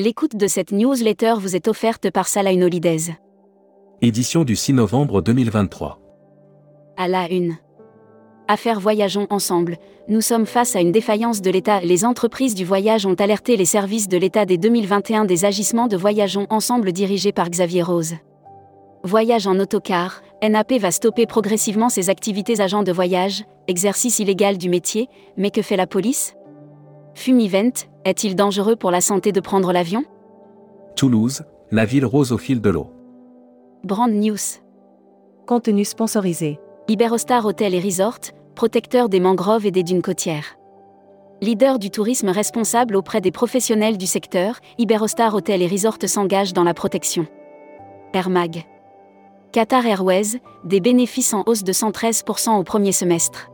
L'écoute de cette newsletter vous est offerte par Salah Holidays. Édition du 6 novembre 2023. À la une. Affaire Voyageons ensemble. Nous sommes face à une défaillance de l'État. Les entreprises du voyage ont alerté les services de l'État dès 2021 des agissements de Voyageons ensemble dirigés par Xavier Rose. Voyage en autocar, NAP va stopper progressivement ses activités agents de voyage, exercice illégal du métier, mais que fait la police? Fumivent, est-il dangereux pour la santé de prendre l'avion? Toulouse, la ville rose au fil de l'eau. Brand News. Contenu sponsorisé. Iberostar Hotel et Resort, protecteur des mangroves et des dunes côtières. Leader du tourisme responsable auprès des professionnels du secteur, Iberostar Hotel et Resort s'engage dans la protection. Air Mag. Qatar Airways, des bénéfices en hausse de 113% au premier semestre.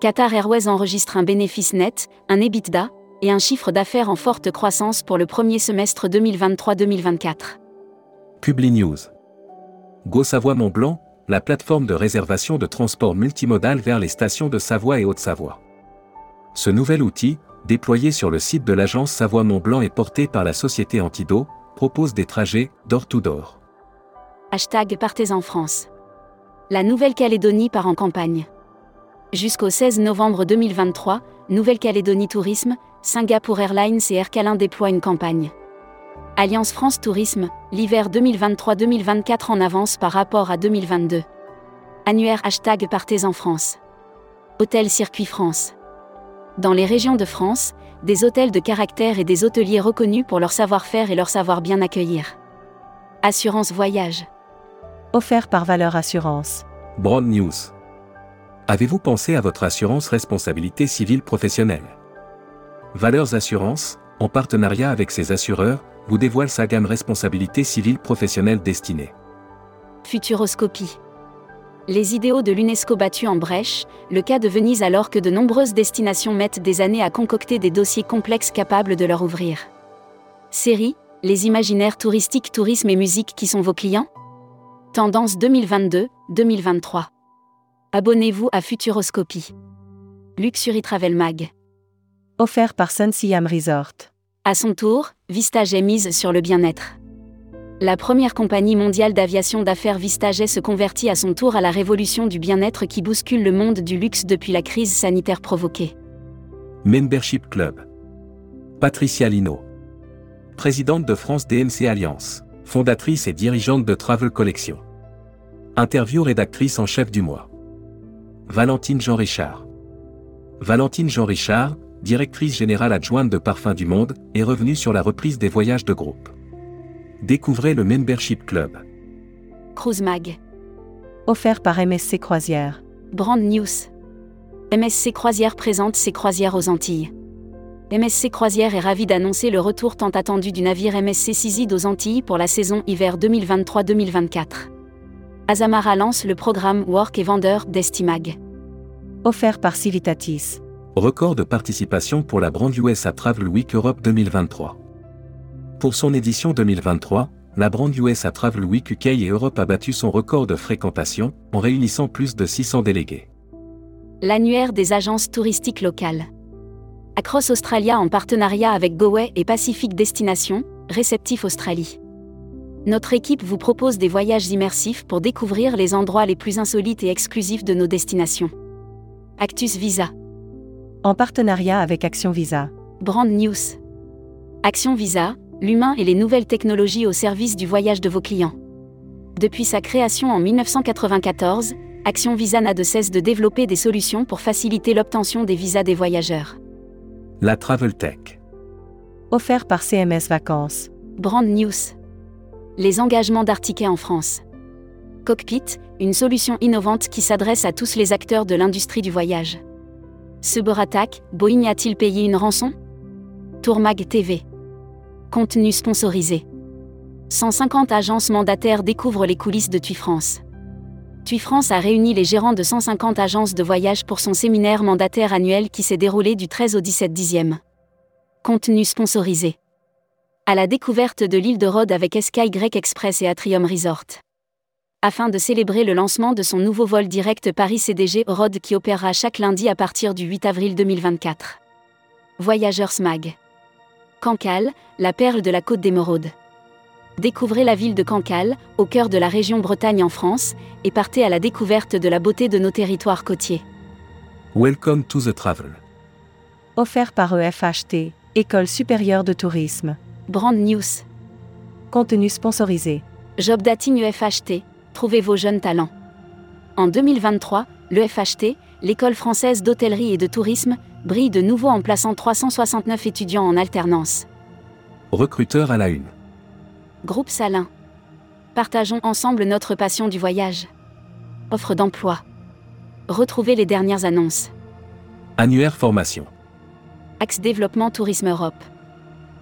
Qatar Airways enregistre un bénéfice net, un EBITDA, et un chiffre d'affaires en forte croissance pour le premier semestre 2023-2024. Publi News. Go Savoie Mont Blanc, la plateforme de réservation de transport multimodal vers les stations de Savoie et Haute-Savoie. Ce nouvel outil, déployé sur le site de l'agence Savoie Mont Blanc et porté par la société Antido, propose des trajets door-to-door. Hashtag Partez en France. La Nouvelle-Calédonie part en campagne. Jusqu'au 16 novembre 2023, Nouvelle-Calédonie Tourisme, Singapour Airlines et Air déploient une campagne. Alliance France Tourisme, l'hiver 2023-2024 en avance par rapport à 2022. Annuaire hashtag Partez en France. Hôtel Circuit France. Dans les régions de France, des hôtels de caractère et des hôteliers reconnus pour leur savoir-faire et leur savoir bien accueillir. Assurance Voyage. Offert par Valeur Assurance. Broad News. Avez-vous pensé à votre assurance responsabilité civile professionnelle? Valeurs Assurance, en partenariat avec ses assureurs, vous dévoile sa gamme responsabilité civile professionnelle destinée. Futuroscopie. Les idéaux de l'UNESCO battus en brèche, le cas de Venise alors que de nombreuses destinations mettent des années à concocter des dossiers complexes capables de leur ouvrir. Série, les imaginaires touristiques, tourisme et musique qui sont vos clients? Tendance 2022-2023. Abonnez-vous à Futuroscopie. Luxury Travel Mag. Offert par Sun Siam Resort. À son tour, Vistage est mise sur le bien-être. La première compagnie mondiale d'aviation d'affaires Vistage se convertit à son tour à la révolution du bien-être qui bouscule le monde du luxe depuis la crise sanitaire provoquée. Membership Club. Patricia Lino. Présidente de France DMC Alliance, fondatrice et dirigeante de Travel Collection. Interview rédactrice en chef du mois. Valentine Jean-Richard. Valentine Jean-Richard, directrice générale adjointe de Parfums du Monde, est revenue sur la reprise des voyages de groupe. Découvrez le Membership Club. Cruise Mag. Offert par MSC Croisière. Brand News. MSC Croisière présente ses croisières aux Antilles. MSC Croisière est ravi d'annoncer le retour tant attendu du navire MSC Sizid aux Antilles pour la saison hiver 2023-2024. Azamara lance le programme Work et Vendeur d'Estimag. Offert par Civitatis. Record de participation pour la Brand USA Travel Week Europe 2023. Pour son édition 2023, la Brand USA Travel Week UK et Europe a battu son record de fréquentation, en réunissant plus de 600 délégués. L'annuaire des agences touristiques locales. Across Australia en partenariat avec GoWay et Pacific Destination, réceptif Australie notre équipe vous propose des voyages immersifs pour découvrir les endroits les plus insolites et exclusifs de nos destinations. Actus Visa. En partenariat avec Action Visa. Brand News. Action Visa, l'humain et les nouvelles technologies au service du voyage de vos clients. Depuis sa création en 1994, Action Visa n'a de cesse de développer des solutions pour faciliter l'obtention des visas des voyageurs. La Travel Tech. Offert par CMS Vacances. Brand News les engagements d'Artiquet en France. Cockpit, une solution innovante qui s'adresse à tous les acteurs de l'industrie du voyage. Cyberattaque, Boeing a-t-il payé une rançon? Tourmag TV. Contenu sponsorisé. 150 agences mandataires découvrent les coulisses de TUI France. TUI France a réuni les gérants de 150 agences de voyage pour son séminaire mandataire annuel qui s'est déroulé du 13 au 17 dixième. Contenu sponsorisé à la découverte de l'île de Rhodes avec Sky Greek Express et Atrium Resort. Afin de célébrer le lancement de son nouveau vol direct Paris-CDG Rhodes qui opérera chaque lundi à partir du 8 avril 2024. Voyageurs Mag. Cancale, la perle de la côte d'Émeraude. Découvrez la ville de Cancale, au cœur de la région Bretagne en France, et partez à la découverte de la beauté de nos territoires côtiers. Welcome to the travel. Offert par EFHT, École supérieure de tourisme. Brand News. Contenu sponsorisé. Job Dating EFHT. Trouvez vos jeunes talents. En 2023, l'EFHT, l'école française d'hôtellerie et de tourisme, brille de nouveau en plaçant 369 étudiants en alternance. Recruteur à la une. Groupe Salin. Partageons ensemble notre passion du voyage. Offre d'emploi. Retrouvez les dernières annonces. Annuaire formation. Axe Développement Tourisme Europe.